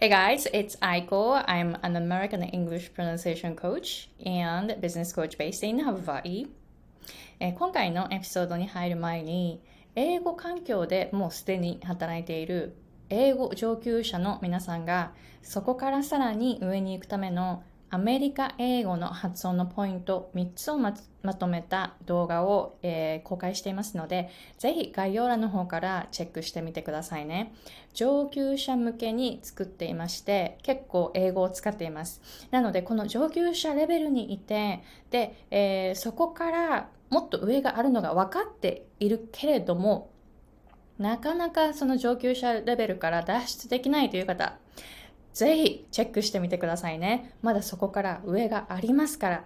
Hey guys, it's Aiko. I'm an American English pronunciation coach and business coach based in Hawaii. え今回のエピソードに入る前に、英語環境でもうすでに働いている英語上級者の皆さんが、そこからさらに上に行くためのアメリカ英語の発音のポイント3つをまとめた動画を、えー、公開していますので、ぜひ概要欄の方からチェックしてみてくださいね。上級者向けに作っていまして、結構英語を使っています。なので、この上級者レベルにいて、で、えー、そこからもっと上があるのが分かっているけれども、なかなかその上級者レベルから脱出できないという方、ぜひチェックしてみてくださいね。まだそこから上がありますから、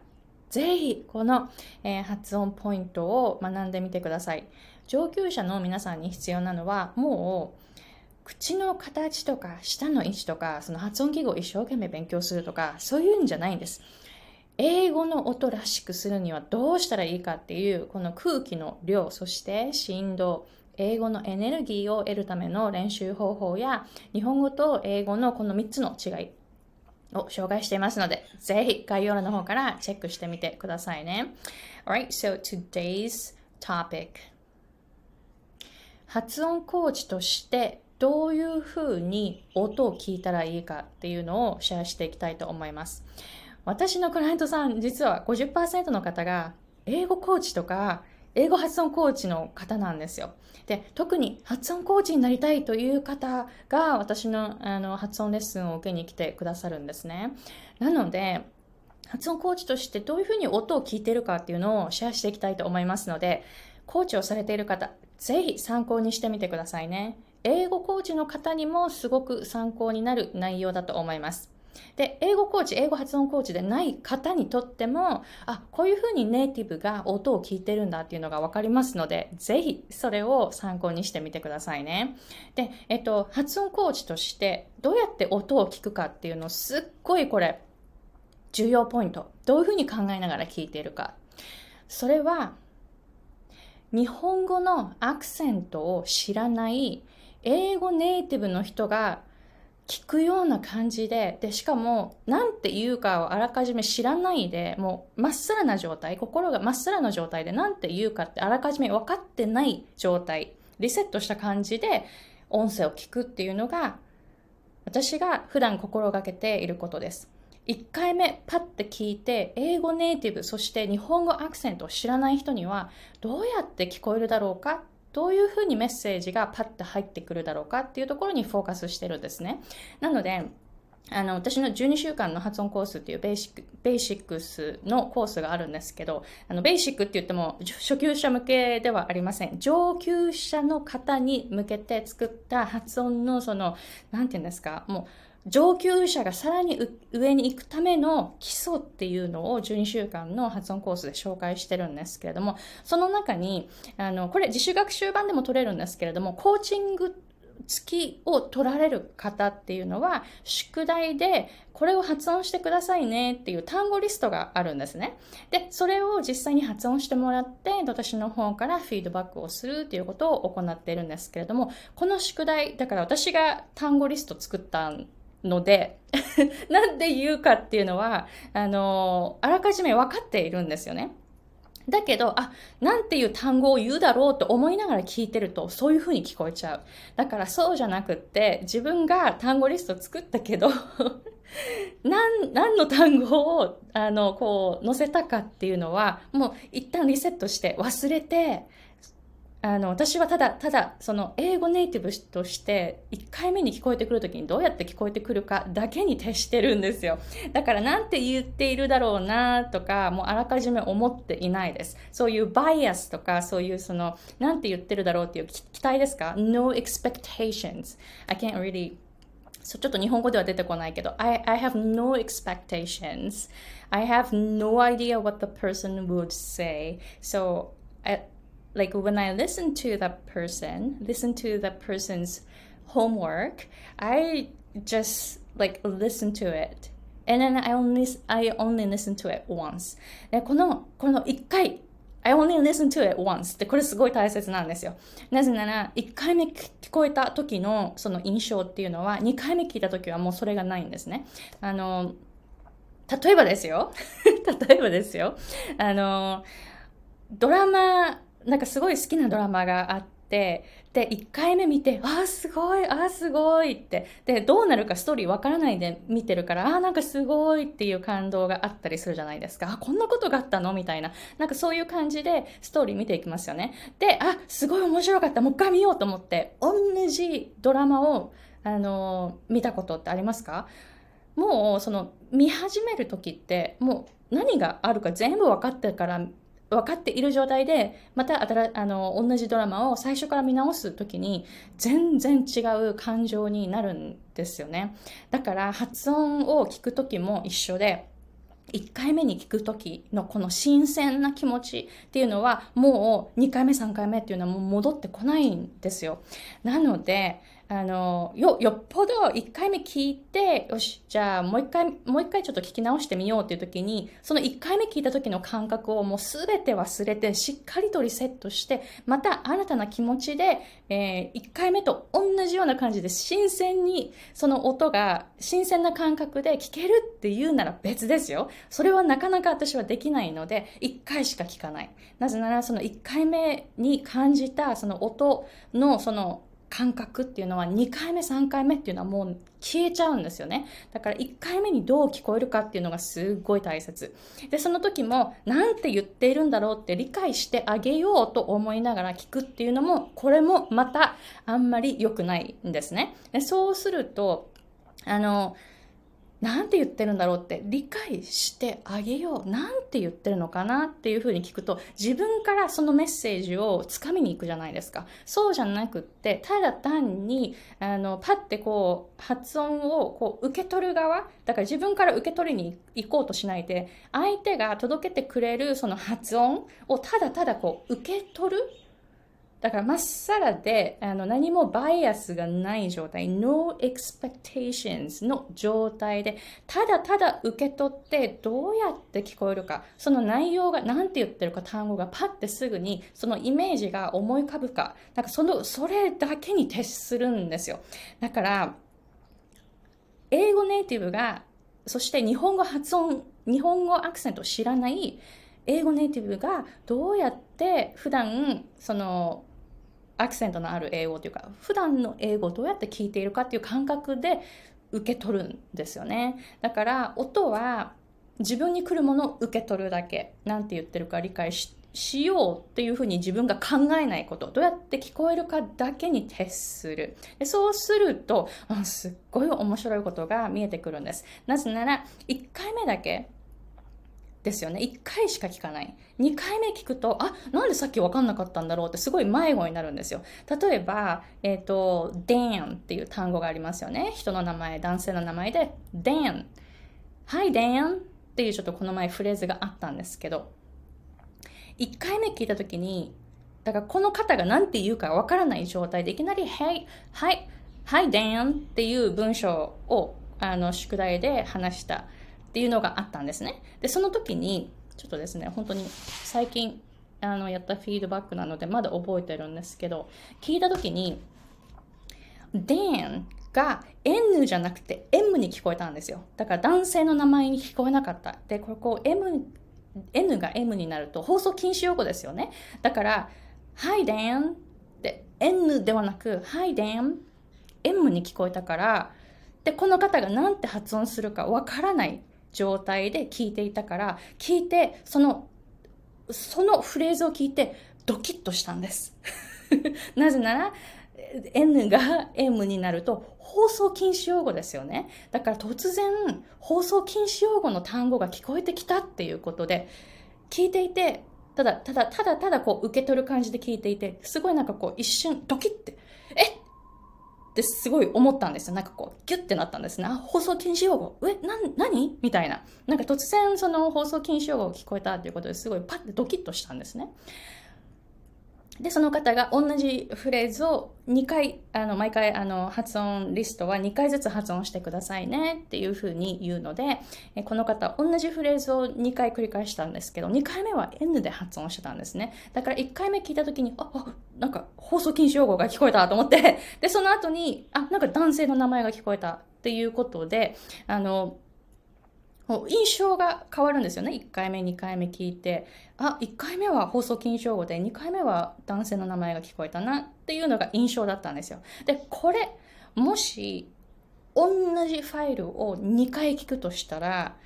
ぜひこの、えー、発音ポイントを学んでみてください。上級者の皆さんに必要なのは、もう口の形とか舌の位置とか、その発音記号を一生懸命勉強するとか、そういうんじゃないんです。英語の音らしくするにはどうしたらいいかっていう、この空気の量、そして振動、英語のエネルギーを得るための練習方法や日本語と英語のこの3つの違いを紹介していますので、ぜひ概要欄の方からチェックしてみてくださいね。Alright, so today's topic 発音コーチとしてどういうふうに音を聞いたらいいかっていうのをシェアしていきたいと思います。私のクライアントさん、実は50%の方が英語コーチとか英語発音コーチの方なんですよ。で、特に発音コーチになりたいという方が私のあの発音レッスンを受けに来てくださるんですね。なので、発音コーチとしてどういうふうに音を聞いているかっていうのをシェアしていきたいと思いますので、コーチをされている方、ぜひ参考にしてみてくださいね。英語コーチの方にもすごく参考になる内容だと思います。で、英語コーチ、英語発音コーチでない方にとっても、あ、こういうふうにネイティブが音を聞いてるんだっていうのがわかりますので、ぜひそれを参考にしてみてくださいね。で、えっと、発音コーチとしてどうやって音を聞くかっていうのすっごいこれ、重要ポイント。どういうふうに考えながら聞いているか。それは、日本語のアクセントを知らない英語ネイティブの人が聞くような感じで、で、しかも、なんて言うかをあらかじめ知らないで、もう、まっさらな状態、心がまっさらな状態で、なんて言うかってあらかじめ分かってない状態、リセットした感じで、音声を聞くっていうのが、私が普段心がけていることです。1回目パッて聞いて英語ネイティブそして日本語アクセントを知らない人にはどうやって聞こえるだろうかどういうふうにメッセージがパッと入ってくるだろうかっていうところにフォーカスしてるんですね。なので、あの、私の12週間の発音コースっていうベーシック、ベーシックスのコースがあるんですけど、あの、ベーシックって言っても初級者向けではありません。上級者の方に向けて作った発音のその、なんて言うんですか、もう、上級者がさらに上に行くための基礎っていうのを12週間の発音コースで紹介してるんですけれども、その中に、あの、これ自主学習版でも取れるんですけれども、コーチング付きを取られる方っていうのは、宿題でこれを発音してくださいねっていう単語リストがあるんですね。で、それを実際に発音してもらって、私の方からフィードバックをするっていうことを行っているんですけれども、この宿題、だから私が単語リスト作ったんので、なんで言うかっていうのは、あの、あらかじめ分かっているんですよね。だけど、あ、なんていう単語を言うだろうと思いながら聞いてると、そういう風に聞こえちゃう。だからそうじゃなくって、自分が単語リスト作ったけど何、何の単語を、あの、こう、載せたかっていうのは、もう一旦リセットして忘れて、あの、私はただ、ただ、その、英語ネイティブとして、1回目に聞こえてくるときにどうやって聞こえてくるかだけに徹してるんですよ。だから、なんて言っているだろうなとか、もうあらかじめ思っていないです。そういうバイアスとか、そういうその、なんて言ってるだろうっていう期待ですか ?no expectations. I can't really ちょっと日本語では出てこないけど、I, I have no expectations. I have no idea what the person would say. So, I, like when I listen to that person, listen to that person's homework, I just like listen to it. And then I only, I only listen to it once. この、この一回 I only listen to it once ってこれすごい大切なんですよ。なぜなら、1回目聞こえた時のその印象っていうのは、2回目聞いた時はもうそれがないんですね。あの、例えばですよ。例えばですよ。あの、ドラマ、なんかすごい好きなドラマがあって、で、1回目見て、ああ、すごい、ああ、すごいって。で、どうなるかストーリーわからないで見てるから、ああ、なんかすごいっていう感動があったりするじゃないですか。あ、こんなことがあったの？みたいな。なんかそういう感じでストーリー見ていきますよね。で、あ、すごい面白かった。もう一回見ようと思って、同じドラマを、あのー、見たことってありますか？もう、その、見始める時って、もう何があるか全部分かってから分かっている状態で、またあの同じドラマを最初から見直す時に全然違う感情になるんですよね。だから発音を聞く時も一緒で、1回目に聞く時のこの新鮮な気持ちっていうのはもう2回目3回目っていうのはもう戻ってこないんですよ。なのであの、よ、よっぽど一回目聞いて、よし、じゃあもう一回、もう一回ちょっと聞き直してみようっていう時に、その一回目聞いた時の感覚をもうすべて忘れて、しっかりとリセットして、また新たな気持ちで、えー、一回目と同じような感じで新鮮に、その音が新鮮な感覚で聞けるっていうなら別ですよ。それはなかなか私はできないので、一回しか聞かない。なぜならその一回目に感じたその音のその感覚っていうのは2回目3回目っていうのはもう消えちゃうんですよね。だから1回目にどう聞こえるかっていうのがすっごい大切。でその時も何て言っているんだろうって理解してあげようと思いながら聞くっていうのもこれもまたあんまり良くないんですね。でそうするとあのなんて言ってるんだろうって理解してあげよう。なんて言ってるのかなっていうふうに聞くと、自分からそのメッセージをつかみに行くじゃないですか。そうじゃなくって、ただ単に、あの、パッてこう、発音をこう受け取る側、だから自分から受け取りに行こうとしないで、相手が届けてくれるその発音をただただこう受け取るだからまっさらであの何もバイアスがない状態、no expectations の状態で、ただただ受け取ってどうやって聞こえるか、その内容が何て言ってるか単語がパッてすぐにそのイメージが思い浮かぶか、なんかその、それだけに徹するんですよ。だから、英語ネイティブが、そして日本語発音、日本語アクセントを知らない英語ネイティブがどうやって普段そのアクセントのある英語というか普段の英語をどうやって聞いているかっていう感覚で受け取るんですよね。だから音は自分に来るものを受け取るだけ何て言ってるか理解しようっていうふうに自分が考えないこと。どうやって聞こえるかだけに徹する。でそうするとすっごい面白いことが見えてくるんです。なぜなら1回目だけですよね。1回しか聞かない。2回目聞くと、あ、なんでさっき分かんなかったんだろうってすごい迷子になるんですよ。例えば、えっ、ー、と、Dan っていう単語がありますよね。人の名前、男性の名前で、Dan。Hi Dan っていうちょっとこの前フレーズがあったんですけど、1回目聞いた時に、だからこの方が何て言うか分からない状態でいきなり、Hey, Hi, Hi Dan っていう文章をあの宿題で話した。っていうのがあったんですね。で、その時に、ちょっとですね、本当に最近あのやったフィードバックなので、まだ覚えてるんですけど、聞いた時に、Dan が N じゃなくて M に聞こえたんですよ。だから男性の名前に聞こえなかった。で、ここ M、N が M になると放送禁止用語ですよね。だから、Hi Dan って N ではなく Hi Dan M に聞こえたから、で、この方が何て発音するかわからない状態で聞いていたから、聞いて、その、そのフレーズを聞いて、ドキッとしたんです。なぜなら、N が M になると放送禁止用語ですよね。だから突然放送禁止用語の単語が聞こえてきたっていうことで聞いていてただただただただこう受け取る感じで聞いていてすごいなんかこう一瞬ドキッてってすごい思ったんですよ。なんかこう、ギュッてなったんですね。あ、放送禁止用語。え、な、何？みたいな。なんか突然その放送禁止用語が聞こえたっていうことですごいパッてドキッとしたんですね。で、その方が同じフレーズを2回、あの、毎回、あの、発音リストは2回ずつ発音してくださいねっていうふうに言うので、えこの方、同じフレーズを2回繰り返したんですけど、2回目は N で発音してたんですね。だから1回目聞いた時に、あ、あ、なんか放送禁止用語が聞こえたと思って、で、その後に、あ、なんか男性の名前が聞こえたっていうことで、あの、印象が変わるんですよね。1回目、2回目聞いて、あ、1回目は放送禁止用語で、2回目は男性の名前が聞こえたなっていうのが印象だったんですよ。で、これ、もし、同じファイルを2回聞くとしたら、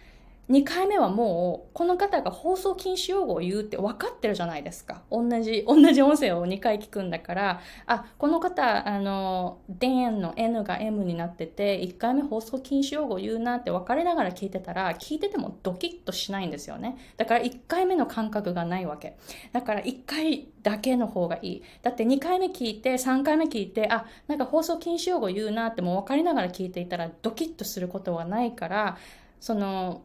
2回目はもう、この方が放送禁止用語を言うって分かってるじゃないですか。同じ、同じ音声を2回聞くんだから、あ、この方、あの、電の N が M になってて、1回目放送禁止用語を言うなって分かりながら聞いてたら、聞いててもドキッとしないんですよね。だから1回目の感覚がないわけ。だから1回だけの方がいい。だって2回目聞いて、3回目聞いて、あ、なんか放送禁止用語言うなってもう分かりながら聞いていたら、ドキッとすることはないから、その、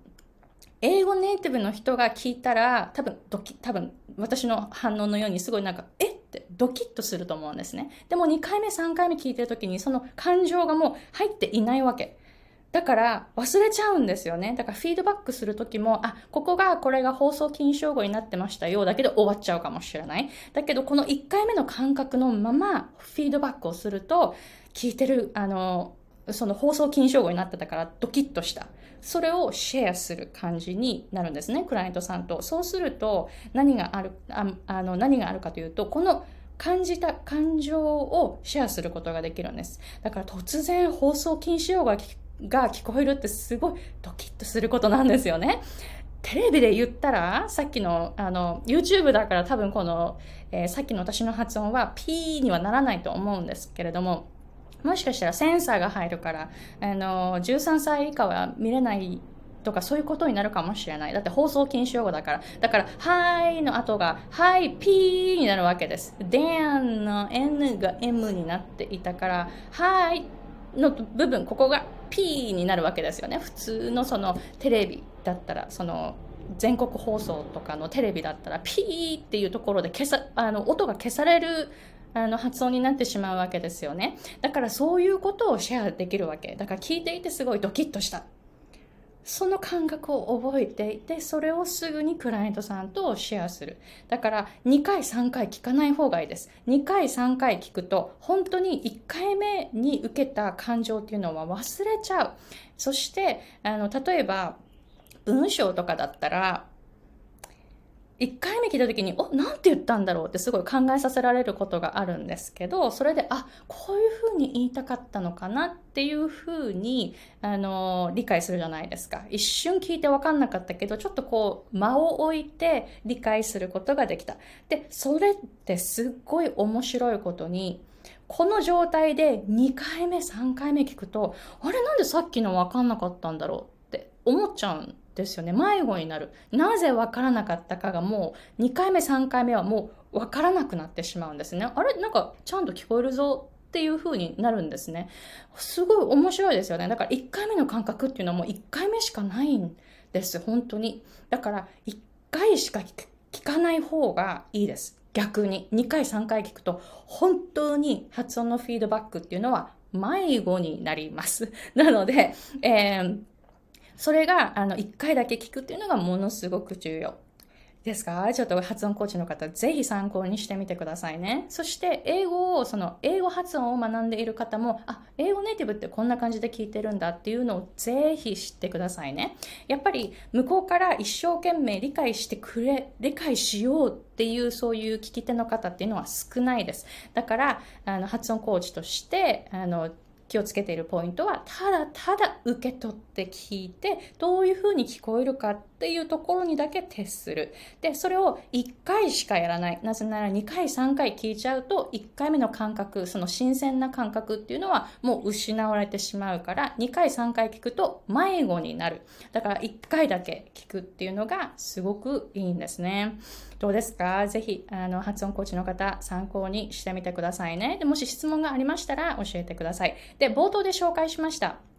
英語ネイティブの人が聞いたら、多分、ドキ、多分、私の反応のようにすごいなんか、え？ってドキッとすると思うんですね。でも2回目、3回目聞いてる時に、その感情がもう入っていないわけ。だから忘れちゃうんですよね。だからフィードバックするときも、あ、ここがこれが放送禁止用語になってましたよ。だけど終わっちゃうかもしれない。だけどこの1回目の感覚のままフィードバックをすると、聞いてる、あの、その放送禁止用語になってたからドキッとした。それをシェアする感じになるんですね、クライアントさんと。そうすると何がある、ああの何があるかというと、この感じた感情をシェアすることができるんです。だから突然放送禁止用語が聞こえるってすごいドキッとすることなんですよね。テレビで言ったら、さっきの、あの、YouTube だから多分この、えー、さっきの私の発音は P にはならないと思うんですけれども、もしかしたらセンサーが入るから、あの、13歳以下は見れないとかそういうことになるかもしれない。だって放送禁止用語だから。だから、はいの後が、はい、ピーになるわけです。then の n が m になっていたから、はいの部分、ここが p になるわけですよね。普通のそのテレビだったら、その全国放送とかのテレビだったら、ピーっていうところで消さ、あの、音が消されるあの発音になってしまうわけですよね。だからそういうことをシェアできるわけ。だから聞いていてすごいドキッとした。その感覚を覚えていて、それをすぐにクライアントさんとシェアする。だから2回3回聞かない方がいいです。2回3回聞くと、本当に1回目に受けた感情っていうのは忘れちゃう。そして、あの、例えば、文章とかだったら、1回目聞いた時に、お、なんて言ったんだろうってすごい考えさせられることがあるんですけど、それで、あ、こういうふうに言いたかったのかなっていうふうに、あの、理解するじゃないですか。一瞬聞いて分かんなかったけど、ちょっとこう、間を置いて理解することができた。で、それってすっごい面白いことに、この状態で2回目、3回目聞くと、あれなんでさっきの分かんなかったんだろう思っちゃうんですよね。迷子になる。なぜわからなかったかがもう2回目3回目はもうわからなくなってしまうんですね。あれ？なんかちゃんと聞こえるぞっていう風になるんですね。すごい面白いですよね。だから1回目の感覚っていうのはもう1回目しかないんです。本当に。だから1回しか聞かない方がいいです。逆に。2回3回聞くと本当に発音のフィードバックっていうのは迷子になります。なので、えーそれが、あの、一回だけ聞くっていうのがものすごく重要。ですか？ちょっと発音コーチの方、ぜひ参考にしてみてくださいね。そして、英語を、その、英語発音を学んでいる方も、あ、英語ネイティブってこんな感じで聞いてるんだっていうのをぜひ知ってくださいね。やっぱり、向こうから一生懸命理解してくれ、理解しようっていう、そういう聞き手の方っていうのは少ないです。だから、あの、発音コーチとして、あの、気をつけているポイントは、ただただ受け取って聞いて、どういうふうに聞こえるかっっていうところにだけ徹する。で、それを1回しかやらない。なぜなら2回、3回聞いちゃうと、1回目の感覚、その新鮮な感覚っていうのはもう失われてしまうから、2回、3回聞くと迷子になる。だから1回だけ聞くっていうのがすごくいいんですね。どうですか？ぜひ、あの、発音コーチの方、参考にしてみてくださいね。でもし質問がありましたら教えてください。で、冒頭で紹介しました。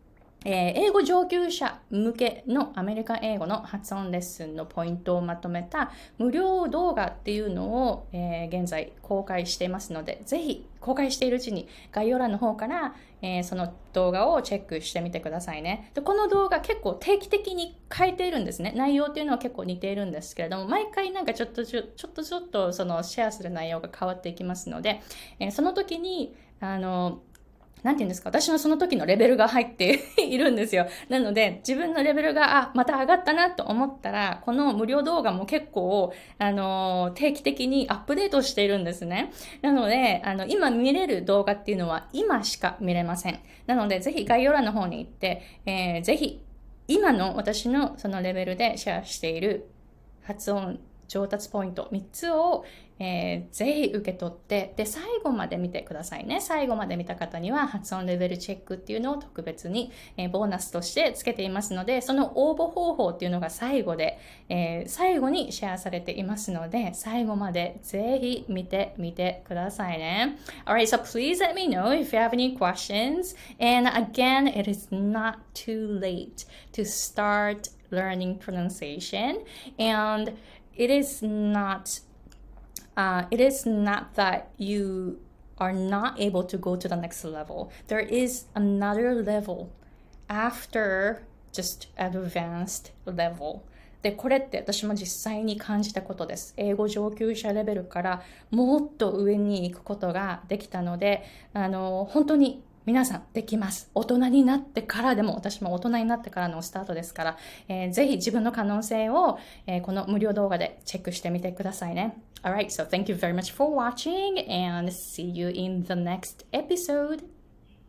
えー、英語上級者向けのアメリカ英語の発音レッスンのポイントをまとめた無料動画っていうのを、えー、現在公開していますので、ぜひ公開しているうちに概要欄の方から、えー、その動画をチェックしてみてくださいねで。この動画結構定期的に変えているんですね。内容っていうのは結構似ているんですけれども、毎回なんかちょっとちょちょっとちょっとそのシェアする内容が変わっていきますので、えその時に、あの、なんて言うんですか、私のその時のレベルが入って いるんですよ。なので、自分のレベルが、あ、また上がったなと思ったら、この無料動画も結構、あの、定期的にアップデートしているんですね。なので、あの、今見れる動画っていうのは今しか見れません。なので、ぜひ概要欄の方に行って、えー、ぜひ、今の私のそのレベルでシェアしている発音上達ポイント3つを、えー、ぜひ受け取って、で、最後まで見てくださいね。最後まで見た方には発音レベルチェックっていうのを特別に、えー、ボーナスとしてつけていますので、その応募方法っていうのが最後で、えー、最後にシェアされていますので、最後までぜひ見てみてくださいね。Alright, so please let me know if you have any questions. And again, it is not too late to start learning pronunciation. And it is not uh, it is not that you are not able to go to the next level. There is another level after just advanced level. で、これって私も実際に感じたことです。英語上級者レベルからもっと上に行くことができたので、あの、本当に皆さんできます。大人になってからでも、私も大人になってからのスタートですから、えー、ぜひ自分の可能性を、えー、この無料動画でチェックしてみてくださいね。Alright, so thank you very much for watching and see you in the next episode.